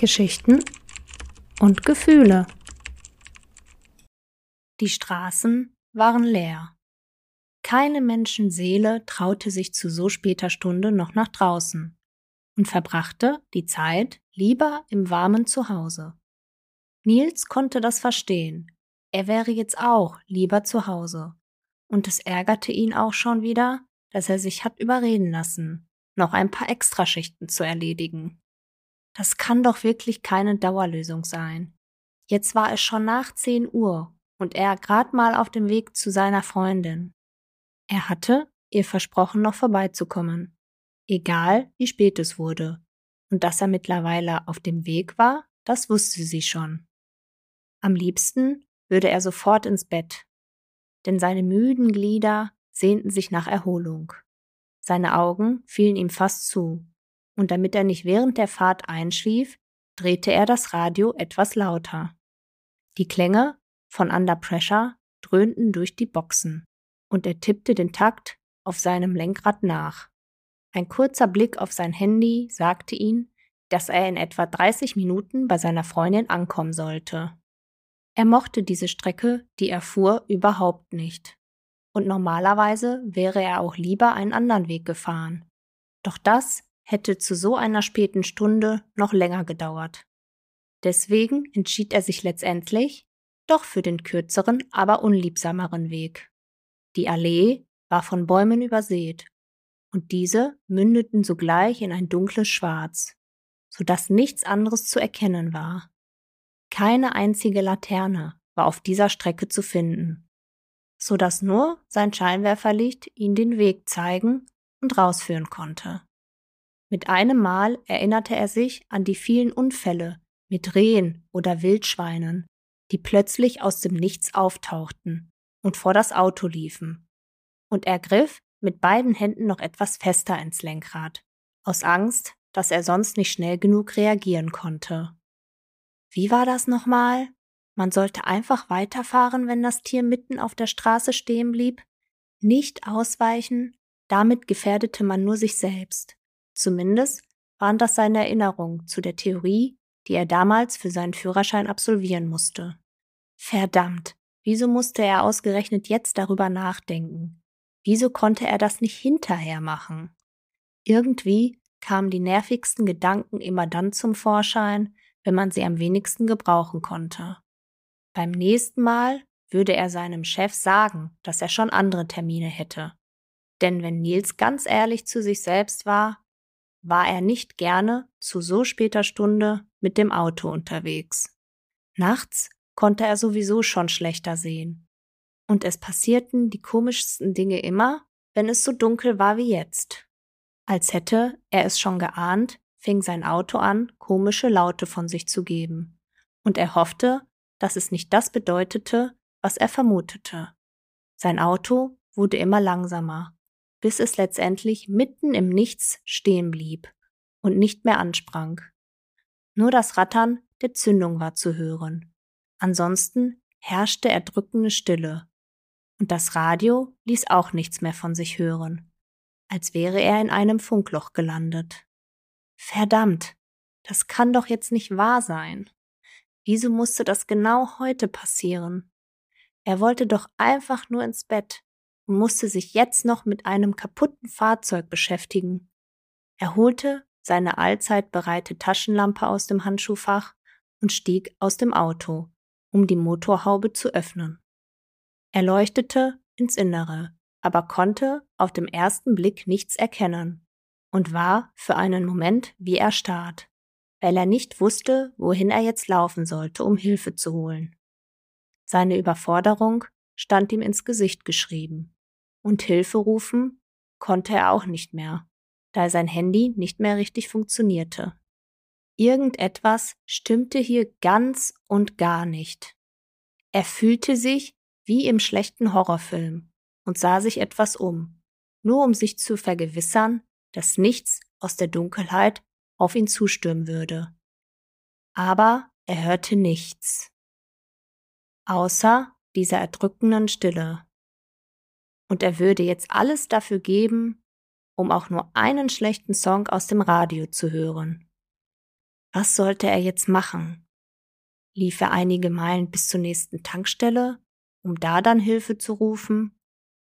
Geschichten und Gefühle. Die Straßen waren leer. Keine Menschenseele traute sich zu so später Stunde noch nach draußen und verbrachte die Zeit lieber im warmen Zuhause. Nils konnte das verstehen. Er wäre jetzt auch lieber zu Hause. Und es ärgerte ihn auch schon wieder, dass er sich hat überreden lassen, noch ein paar Extraschichten zu erledigen. Das kann doch wirklich keine Dauerlösung sein. Jetzt war es schon nach zehn Uhr und er grad mal auf dem Weg zu seiner Freundin. Er hatte ihr versprochen, noch vorbeizukommen, egal wie spät es wurde. Und dass er mittlerweile auf dem Weg war, das wusste sie schon. Am liebsten würde er sofort ins Bett, denn seine müden Glieder sehnten sich nach Erholung. Seine Augen fielen ihm fast zu, und damit er nicht während der Fahrt einschlief, drehte er das Radio etwas lauter. Die Klänge von Under Pressure dröhnten durch die Boxen, und er tippte den Takt auf seinem Lenkrad nach. Ein kurzer Blick auf sein Handy sagte ihm, dass er in etwa 30 Minuten bei seiner Freundin ankommen sollte. Er mochte diese Strecke, die er fuhr, überhaupt nicht. Und normalerweise wäre er auch lieber einen anderen Weg gefahren. Doch das hätte zu so einer späten Stunde noch länger gedauert. Deswegen entschied er sich letztendlich doch für den kürzeren, aber unliebsameren Weg. Die Allee war von Bäumen übersät, und diese mündeten sogleich in ein dunkles Schwarz, so dass nichts anderes zu erkennen war. Keine einzige Laterne war auf dieser Strecke zu finden, so dass nur sein Scheinwerferlicht ihn den Weg zeigen und rausführen konnte. Mit einem Mal erinnerte er sich an die vielen Unfälle mit Rehen oder Wildschweinen, die plötzlich aus dem Nichts auftauchten und vor das Auto liefen. Und er griff mit beiden Händen noch etwas fester ins Lenkrad, aus Angst, dass er sonst nicht schnell genug reagieren konnte. Wie war das nochmal? Man sollte einfach weiterfahren, wenn das Tier mitten auf der Straße stehen blieb? Nicht ausweichen? Damit gefährdete man nur sich selbst. Zumindest waren das seine Erinnerungen zu der Theorie, die er damals für seinen Führerschein absolvieren musste. Verdammt, wieso musste er ausgerechnet jetzt darüber nachdenken? Wieso konnte er das nicht hinterher machen? Irgendwie kamen die nervigsten Gedanken immer dann zum Vorschein, wenn man sie am wenigsten gebrauchen konnte. Beim nächsten Mal würde er seinem Chef sagen, dass er schon andere Termine hätte. Denn wenn Nils ganz ehrlich zu sich selbst war, war er nicht gerne zu so später Stunde mit dem Auto unterwegs. Nachts konnte er sowieso schon schlechter sehen. Und es passierten die komischsten Dinge immer, wenn es so dunkel war wie jetzt. Als hätte er es schon geahnt, fing sein Auto an, komische Laute von sich zu geben. Und er hoffte, dass es nicht das bedeutete, was er vermutete. Sein Auto wurde immer langsamer, bis es letztendlich mitten im Nichts stehen blieb und nicht mehr ansprang. Nur das Rattern der Zündung war zu hören. Ansonsten herrschte erdrückende Stille. Und das Radio ließ auch nichts mehr von sich hören, als wäre er in einem Funkloch gelandet. Verdammt, das kann doch jetzt nicht wahr sein. Wieso musste das genau heute passieren? Er wollte doch einfach nur ins Bett und musste sich jetzt noch mit einem kaputten Fahrzeug beschäftigen. Er holte seine allzeit bereite Taschenlampe aus dem Handschuhfach und stieg aus dem Auto, um die Motorhaube zu öffnen. Er leuchtete ins Innere, aber konnte auf dem ersten Blick nichts erkennen und war für einen Moment wie erstarrt, weil er nicht wusste, wohin er jetzt laufen sollte, um Hilfe zu holen. Seine Überforderung stand ihm ins Gesicht geschrieben und Hilfe rufen konnte er auch nicht mehr, da sein Handy nicht mehr richtig funktionierte. Irgendetwas stimmte hier ganz und gar nicht. Er fühlte sich wie im schlechten Horrorfilm und sah sich etwas um, nur um sich zu vergewissern, dass nichts aus der Dunkelheit auf ihn zustürmen würde. Aber er hörte nichts. Außer dieser erdrückenden Stille und er würde jetzt alles dafür geben, um auch nur einen schlechten Song aus dem Radio zu hören. Was sollte er jetzt machen? Lief er einige Meilen bis zur nächsten Tankstelle, um da dann Hilfe zu rufen?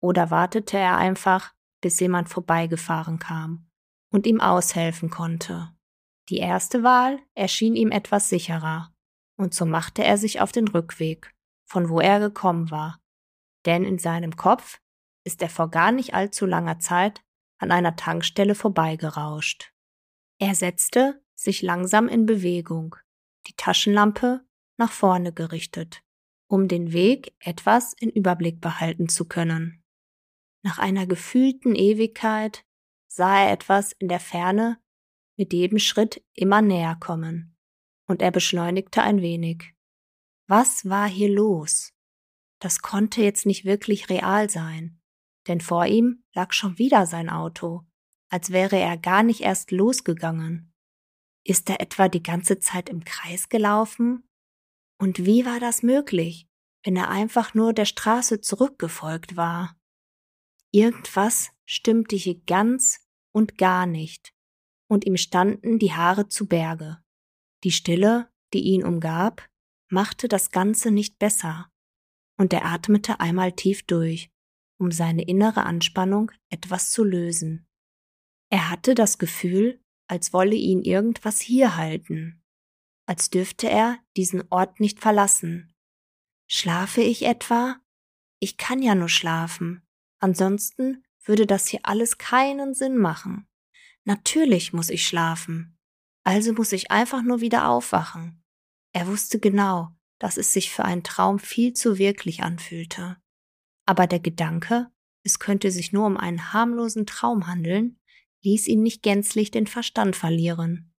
Oder wartete er einfach, bis jemand vorbeigefahren kam und ihm aushelfen konnte? Die erste Wahl erschien ihm etwas sicherer, und so machte er sich auf den Rückweg, von wo er gekommen war. Denn in seinem Kopf ist er vor gar nicht allzu langer Zeit an einer Tankstelle vorbeigerauscht. Er setzte sich langsam in Bewegung, die Taschenlampe nach vorne gerichtet, um den Weg etwas in Überblick behalten zu können. Nach einer gefühlten Ewigkeit sah er etwas in der Ferne mit jedem Schritt immer näher kommen, und er beschleunigte ein wenig. Was war hier los? Das konnte jetzt nicht wirklich real sein, denn vor ihm lag schon wieder sein Auto, als wäre er gar nicht erst losgegangen. Ist er etwa die ganze Zeit im Kreis gelaufen? Und wie war das möglich, wenn er einfach nur der Straße zurückgefolgt war? Irgendwas stimmte hier ganz und gar nicht, und ihm standen die Haare zu Berge. Die Stille, die ihn umgab, machte das Ganze nicht besser, und er atmete einmal tief durch, um seine innere Anspannung etwas zu lösen. Er hatte das Gefühl, als wolle ihn irgendwas hier halten, als dürfte er diesen Ort nicht verlassen. Schlafe ich etwa? Ich kann ja nur schlafen, ansonsten würde das hier alles keinen Sinn machen. Natürlich muss ich schlafen, also muss ich einfach nur wieder aufwachen. Er wusste genau, dass es sich für einen Traum viel zu wirklich anfühlte. Aber der Gedanke, es könnte sich nur um einen harmlosen Traum handeln, ließ ihn nicht gänzlich den Verstand verlieren.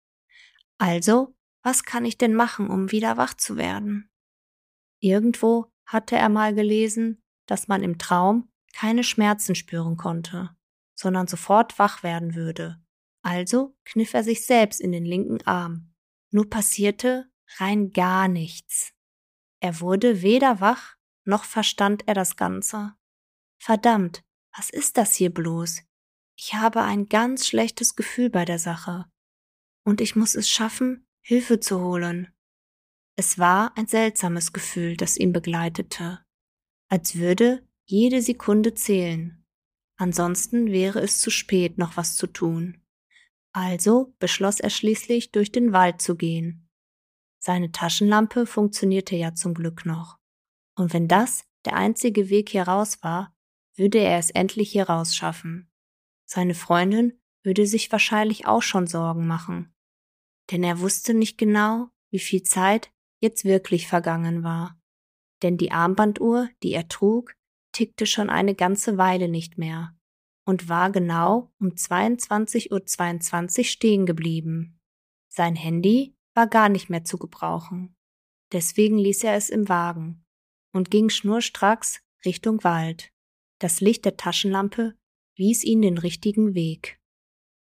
Also, was kann ich denn machen, um wieder wach zu werden? Irgendwo hatte er mal gelesen, dass man im Traum keine Schmerzen spüren konnte, sondern sofort wach werden würde. Also kniff er sich selbst in den linken Arm. Nur passierte rein gar nichts. Er wurde weder wach, noch verstand er das Ganze. Verdammt, was ist das hier bloß? Ich habe ein ganz schlechtes Gefühl bei der Sache. Und ich muss es schaffen, Hilfe zu holen. Es war ein seltsames Gefühl, das ihn begleitete, als würde jede Sekunde zählen. Ansonsten wäre es zu spät, noch was zu tun. Also beschloss er schließlich, durch den Wald zu gehen. Seine Taschenlampe funktionierte ja zum Glück noch. Und wenn das der einzige Weg hier raus war, würde er es endlich hier raus schaffen. Seine Freundin würde sich wahrscheinlich auch schon Sorgen machen, denn er wusste nicht genau, wie viel Zeit jetzt wirklich vergangen war. Denn die Armbanduhr, die er trug, tickte schon eine ganze Weile nicht mehr und war genau um 22.22 Uhr 22 stehen geblieben. Sein Handy war gar nicht mehr zu gebrauchen. Deswegen ließ er es im Wagen und ging schnurstracks Richtung Wald. Das Licht der Taschenlampe wies ihn den richtigen Weg.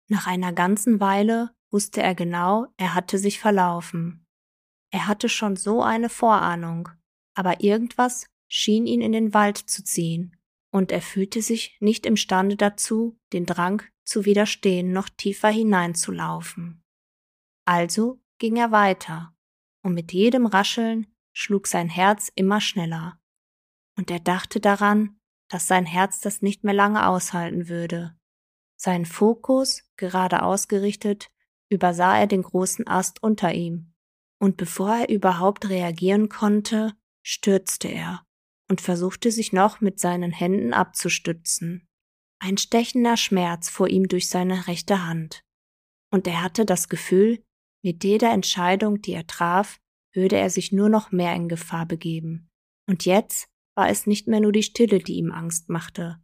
Nach einer ganzen Weile wusste er genau, er hatte sich verlaufen. Er hatte schon so eine Vorahnung, aber irgendwas schien ihn in den Wald zu ziehen, und er fühlte sich nicht imstande dazu, den Drang zu widerstehen, noch tiefer hineinzulaufen. Also ging er weiter, und mit jedem Rascheln schlug sein Herz immer schneller. Und er dachte daran, dass sein Herz das nicht mehr lange aushalten würde. Sein Fokus, gerade ausgerichtet, übersah er den großen Ast unter ihm, und bevor er überhaupt reagieren konnte, stürzte er und versuchte sich noch mit seinen Händen abzustützen. Ein stechender Schmerz fuhr ihm durch seine rechte Hand, und er hatte das Gefühl, mit jeder Entscheidung, die er traf, würde er sich nur noch mehr in Gefahr begeben. Und jetzt war es nicht mehr nur die Stille, die ihm Angst machte,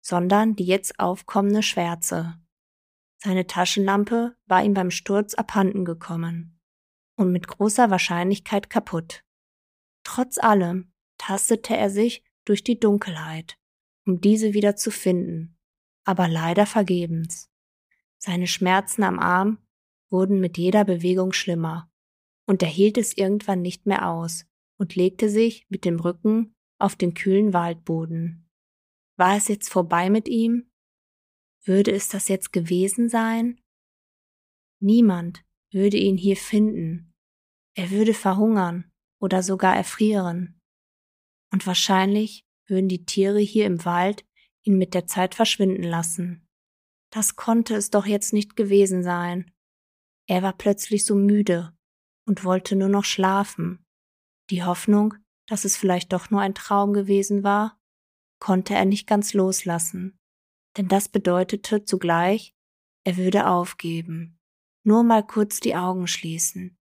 sondern die jetzt aufkommende Schwärze. Seine Taschenlampe war ihm beim Sturz abhanden gekommen und mit großer Wahrscheinlichkeit kaputt. Trotz allem tastete er sich durch die Dunkelheit, um diese wieder zu finden, aber leider vergebens. Seine Schmerzen am Arm wurden mit jeder Bewegung schlimmer, und er hielt es irgendwann nicht mehr aus und legte sich mit dem Rücken auf den kühlen Waldboden. War es jetzt vorbei mit ihm? Würde es das jetzt gewesen sein? Niemand würde ihn hier finden. Er würde verhungern oder sogar erfrieren. Und wahrscheinlich würden die Tiere hier im Wald ihn mit der Zeit verschwinden lassen. Das konnte es doch jetzt nicht gewesen sein. Er war plötzlich so müde und wollte nur noch schlafen. Die Hoffnung, dass es vielleicht doch nur ein Traum gewesen war, konnte er nicht ganz loslassen, denn das bedeutete zugleich, er würde aufgeben, nur mal kurz die Augen schließen,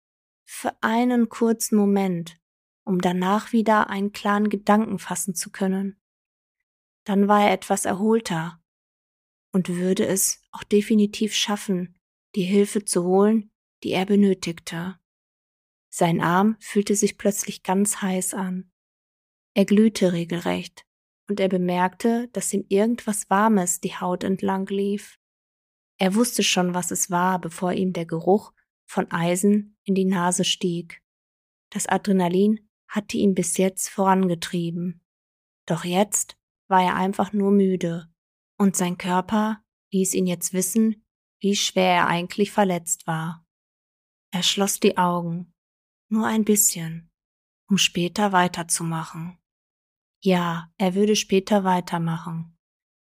für einen kurzen Moment, um danach wieder einen klaren Gedanken fassen zu können. Dann war er etwas erholter und würde es auch definitiv schaffen, die Hilfe zu holen, die er benötigte. Sein Arm fühlte sich plötzlich ganz heiß an. Er glühte regelrecht, und er bemerkte, dass ihm irgendwas Warmes die Haut entlang lief. Er wusste schon, was es war, bevor ihm der Geruch von Eisen in die Nase stieg. Das Adrenalin hatte ihn bis jetzt vorangetrieben. Doch jetzt war er einfach nur müde, und sein Körper ließ ihn jetzt wissen, wie schwer er eigentlich verletzt war. Er schloss die Augen nur ein bisschen, um später weiterzumachen. Ja, er würde später weitermachen.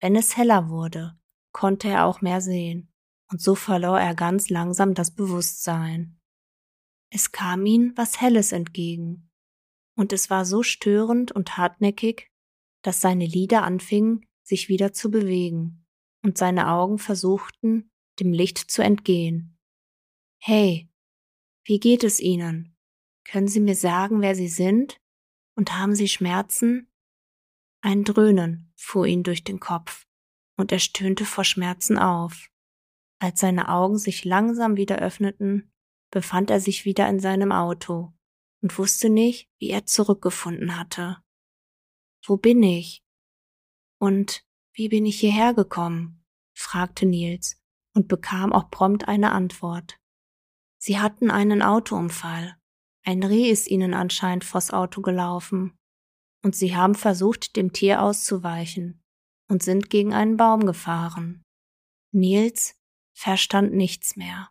Wenn es heller wurde, konnte er auch mehr sehen, und so verlor er ganz langsam das Bewusstsein. Es kam ihm was Helles entgegen, und es war so störend und hartnäckig, dass seine Lider anfingen, sich wieder zu bewegen, und seine Augen versuchten, dem Licht zu entgehen. Hey, wie geht es Ihnen? Können Sie mir sagen, wer Sie sind? Und haben Sie Schmerzen? Ein Dröhnen fuhr ihn durch den Kopf, und er stöhnte vor Schmerzen auf. Als seine Augen sich langsam wieder öffneten, befand er sich wieder in seinem Auto und wusste nicht, wie er zurückgefunden hatte. Wo bin ich? Und wie bin ich hierher gekommen? fragte Nils und bekam auch prompt eine Antwort. Sie hatten einen Autounfall. Ein Reh ist ihnen anscheinend vors Auto gelaufen. Und sie haben versucht, dem Tier auszuweichen und sind gegen einen Baum gefahren. Nils verstand nichts mehr.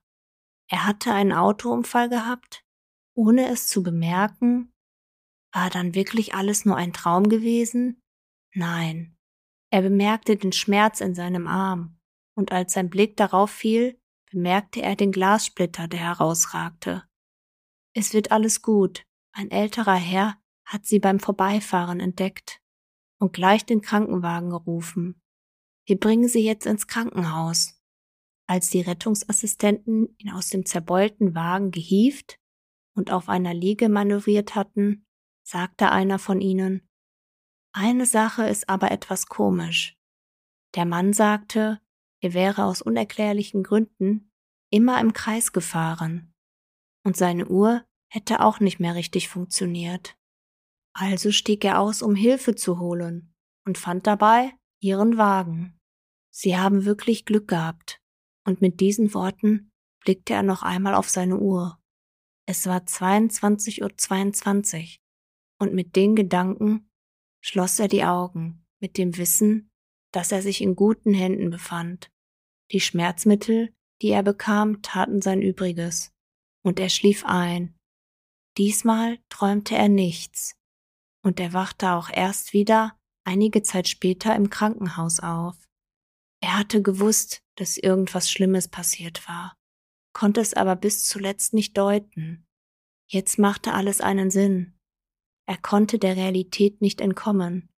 Er hatte einen Autounfall gehabt, ohne es zu bemerken. War dann wirklich alles nur ein Traum gewesen? Nein. Er bemerkte den Schmerz in seinem Arm, und als sein Blick darauf fiel, bemerkte er den Glassplitter, der herausragte. Es wird alles gut. Ein älterer Herr hat sie beim Vorbeifahren entdeckt und gleich den Krankenwagen gerufen. Wir bringen sie jetzt ins Krankenhaus. Als die Rettungsassistenten ihn aus dem zerbeulten Wagen gehieft und auf einer Liege manövriert hatten, sagte einer von ihnen, eine Sache ist aber etwas komisch. Der Mann sagte, er wäre aus unerklärlichen Gründen immer im Kreis gefahren und seine Uhr hätte auch nicht mehr richtig funktioniert. Also stieg er aus, um Hilfe zu holen und fand dabei ihren Wagen. Sie haben wirklich Glück gehabt. Und mit diesen Worten blickte er noch einmal auf seine Uhr. Es war 22.22 Uhr 22 und mit den Gedanken schloss er die Augen mit dem Wissen, dass er sich in guten Händen befand. Die Schmerzmittel, die er bekam, taten sein Übriges und er schlief ein. Diesmal träumte er nichts und er wachte auch erst wieder einige Zeit später im Krankenhaus auf. Er hatte gewusst, dass irgendwas Schlimmes passiert war, konnte es aber bis zuletzt nicht deuten. Jetzt machte alles einen Sinn. Er konnte der Realität nicht entkommen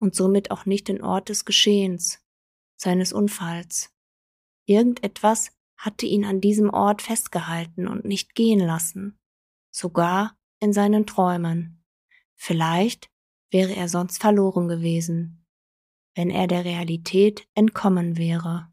und somit auch nicht den Ort des Geschehens, seines Unfalls. Irgendetwas hatte ihn an diesem Ort festgehalten und nicht gehen lassen, sogar in seinen Träumen. Vielleicht wäre er sonst verloren gewesen, wenn er der Realität entkommen wäre.